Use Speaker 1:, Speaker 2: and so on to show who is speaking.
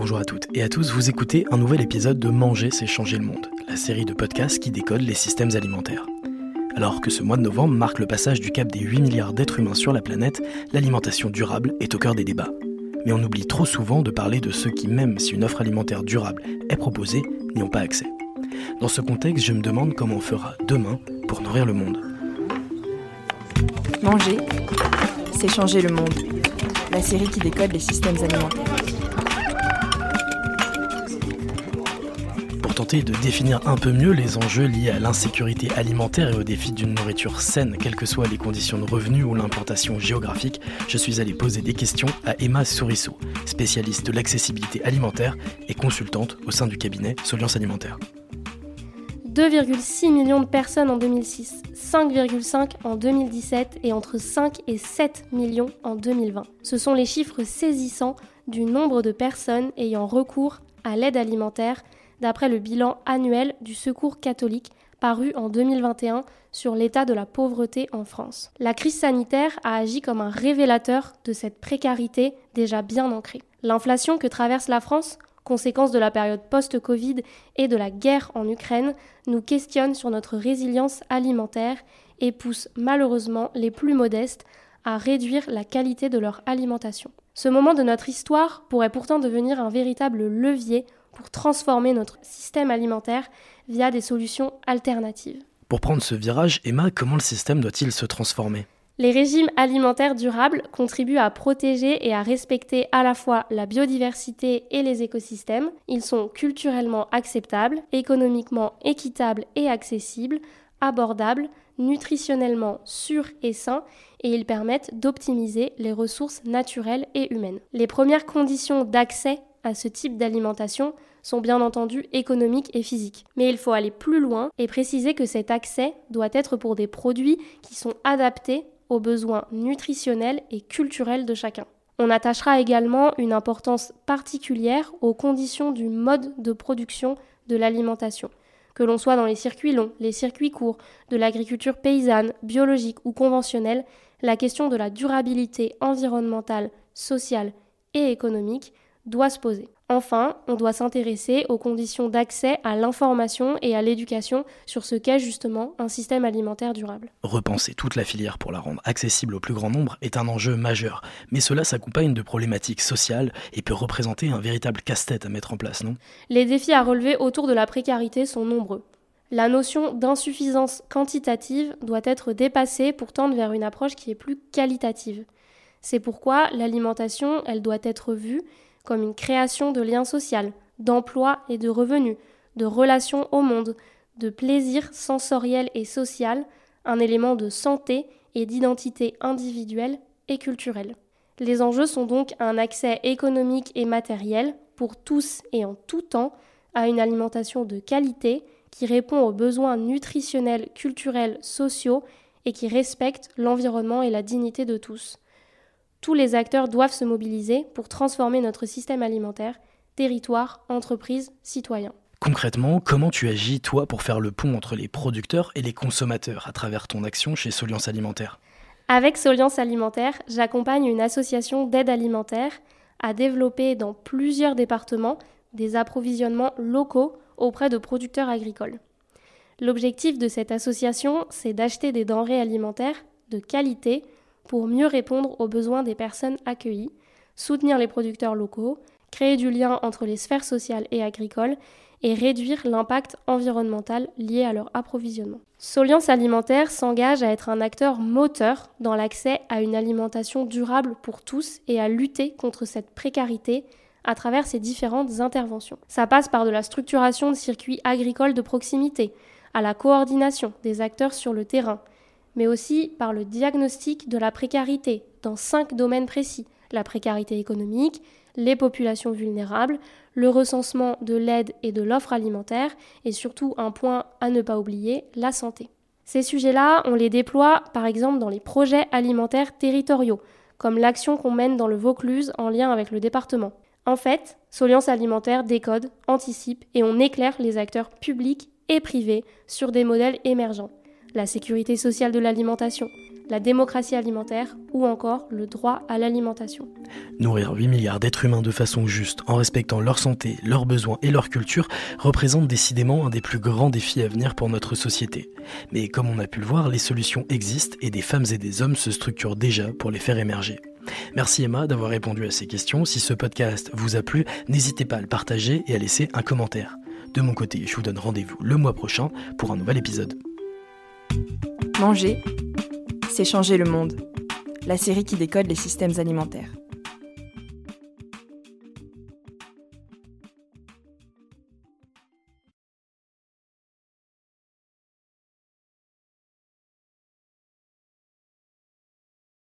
Speaker 1: Bonjour à toutes et à tous, vous écoutez un nouvel épisode de Manger, c'est changer le monde, la série de podcasts qui décode les systèmes alimentaires. Alors que ce mois de novembre marque le passage du cap des 8 milliards d'êtres humains sur la planète, l'alimentation durable est au cœur des débats. Mais on oublie trop souvent de parler de ceux qui, même si une offre alimentaire durable est proposée, n'y ont pas accès. Dans ce contexte, je me demande comment on fera demain pour nourrir le monde.
Speaker 2: Manger, c'est changer le monde. La série qui décode les systèmes alimentaires.
Speaker 1: Tenter de définir un peu mieux les enjeux liés à l'insécurité alimentaire et au défi d'une nourriture saine, quelles que soient les conditions de revenus ou l'implantation géographique, je suis allé poser des questions à Emma Souriceau, spécialiste de l'accessibilité alimentaire et consultante au sein du cabinet Soliance Alimentaire.
Speaker 3: 2,6 millions de personnes en 2006, 5,5 en 2017 et entre 5 et 7 millions en 2020. Ce sont les chiffres saisissants du nombre de personnes ayant recours à l'aide alimentaire d'après le bilan annuel du Secours catholique paru en 2021 sur l'état de la pauvreté en France. La crise sanitaire a agi comme un révélateur de cette précarité déjà bien ancrée. L'inflation que traverse la France conséquence de la période post-Covid et de la guerre en Ukraine, nous questionne sur notre résilience alimentaire et pousse malheureusement les plus modestes à réduire la qualité de leur alimentation. Ce moment de notre histoire pourrait pourtant devenir un véritable levier pour transformer notre système alimentaire via des solutions alternatives.
Speaker 1: Pour prendre ce virage, Emma, comment le système doit-il se transformer?
Speaker 3: Les régimes alimentaires durables contribuent à protéger et à respecter à la fois la biodiversité et les écosystèmes. Ils sont culturellement acceptables, économiquement équitables et accessibles, abordables, nutritionnellement sûrs et sains et ils permettent d'optimiser les ressources naturelles et humaines. Les premières conditions d'accès à ce type d'alimentation sont bien entendu économiques et physiques. Mais il faut aller plus loin et préciser que cet accès doit être pour des produits qui sont adaptés aux besoins nutritionnels et culturels de chacun. On attachera également une importance particulière aux conditions du mode de production de l'alimentation. Que l'on soit dans les circuits longs, les circuits courts, de l'agriculture paysanne, biologique ou conventionnelle, la question de la durabilité environnementale, sociale et économique doit se poser. Enfin, on doit s'intéresser aux conditions d'accès à l'information et à l'éducation sur ce qu'est justement un système alimentaire durable.
Speaker 1: Repenser toute la filière pour la rendre accessible au plus grand nombre est un enjeu majeur, mais cela s'accompagne de problématiques sociales et peut représenter un véritable casse-tête à mettre en place, non?
Speaker 3: Les défis à relever autour de la précarité sont nombreux. La notion d'insuffisance quantitative doit être dépassée pour tendre vers une approche qui est plus qualitative. C'est pourquoi l'alimentation, elle doit être vue comme une création de liens sociaux, d'emplois et de revenus, de relations au monde, de plaisir sensoriel et social, un élément de santé et d'identité individuelle et culturelle. Les enjeux sont donc un accès économique et matériel pour tous et en tout temps à une alimentation de qualité qui répond aux besoins nutritionnels, culturels, sociaux et qui respecte l'environnement et la dignité de tous. Tous les acteurs doivent se mobiliser pour transformer notre système alimentaire, territoire, entreprise, citoyens.
Speaker 1: Concrètement, comment tu agis, toi, pour faire le pont entre les producteurs et les consommateurs à travers ton action chez Soliance Alimentaire?
Speaker 3: Avec Soliance Alimentaire, j'accompagne une association d'aide alimentaire à développer dans plusieurs départements des approvisionnements locaux auprès de producteurs agricoles. L'objectif de cette association, c'est d'acheter des denrées alimentaires de qualité pour mieux répondre aux besoins des personnes accueillies, soutenir les producteurs locaux, créer du lien entre les sphères sociales et agricoles et réduire l'impact environnemental lié à leur approvisionnement. Soliance Alimentaire s'engage à être un acteur moteur dans l'accès à une alimentation durable pour tous et à lutter contre cette précarité à travers ses différentes interventions. Ça passe par de la structuration de circuits agricoles de proximité, à la coordination des acteurs sur le terrain, mais aussi par le diagnostic de la précarité dans cinq domaines précis la précarité économique, les populations vulnérables, le recensement de l'aide et de l'offre alimentaire, et surtout un point à ne pas oublier, la santé. Ces sujets-là, on les déploie par exemple dans les projets alimentaires territoriaux, comme l'action qu'on mène dans le Vaucluse en lien avec le département. En fait, Soliance Alimentaire décode, anticipe et on éclaire les acteurs publics et privés sur des modèles émergents la sécurité sociale de l'alimentation, la démocratie alimentaire ou encore le droit à l'alimentation.
Speaker 1: Nourrir 8 milliards d'êtres humains de façon juste, en respectant leur santé, leurs besoins et leur culture, représente décidément un des plus grands défis à venir pour notre société. Mais comme on a pu le voir, les solutions existent et des femmes et des hommes se structurent déjà pour les faire émerger. Merci Emma d'avoir répondu à ces questions. Si ce podcast vous a plu, n'hésitez pas à le partager et à laisser un commentaire. De mon côté, je vous donne rendez-vous le mois prochain pour un nouvel épisode.
Speaker 2: Manger, c'est changer le monde. La série qui décode les systèmes alimentaires.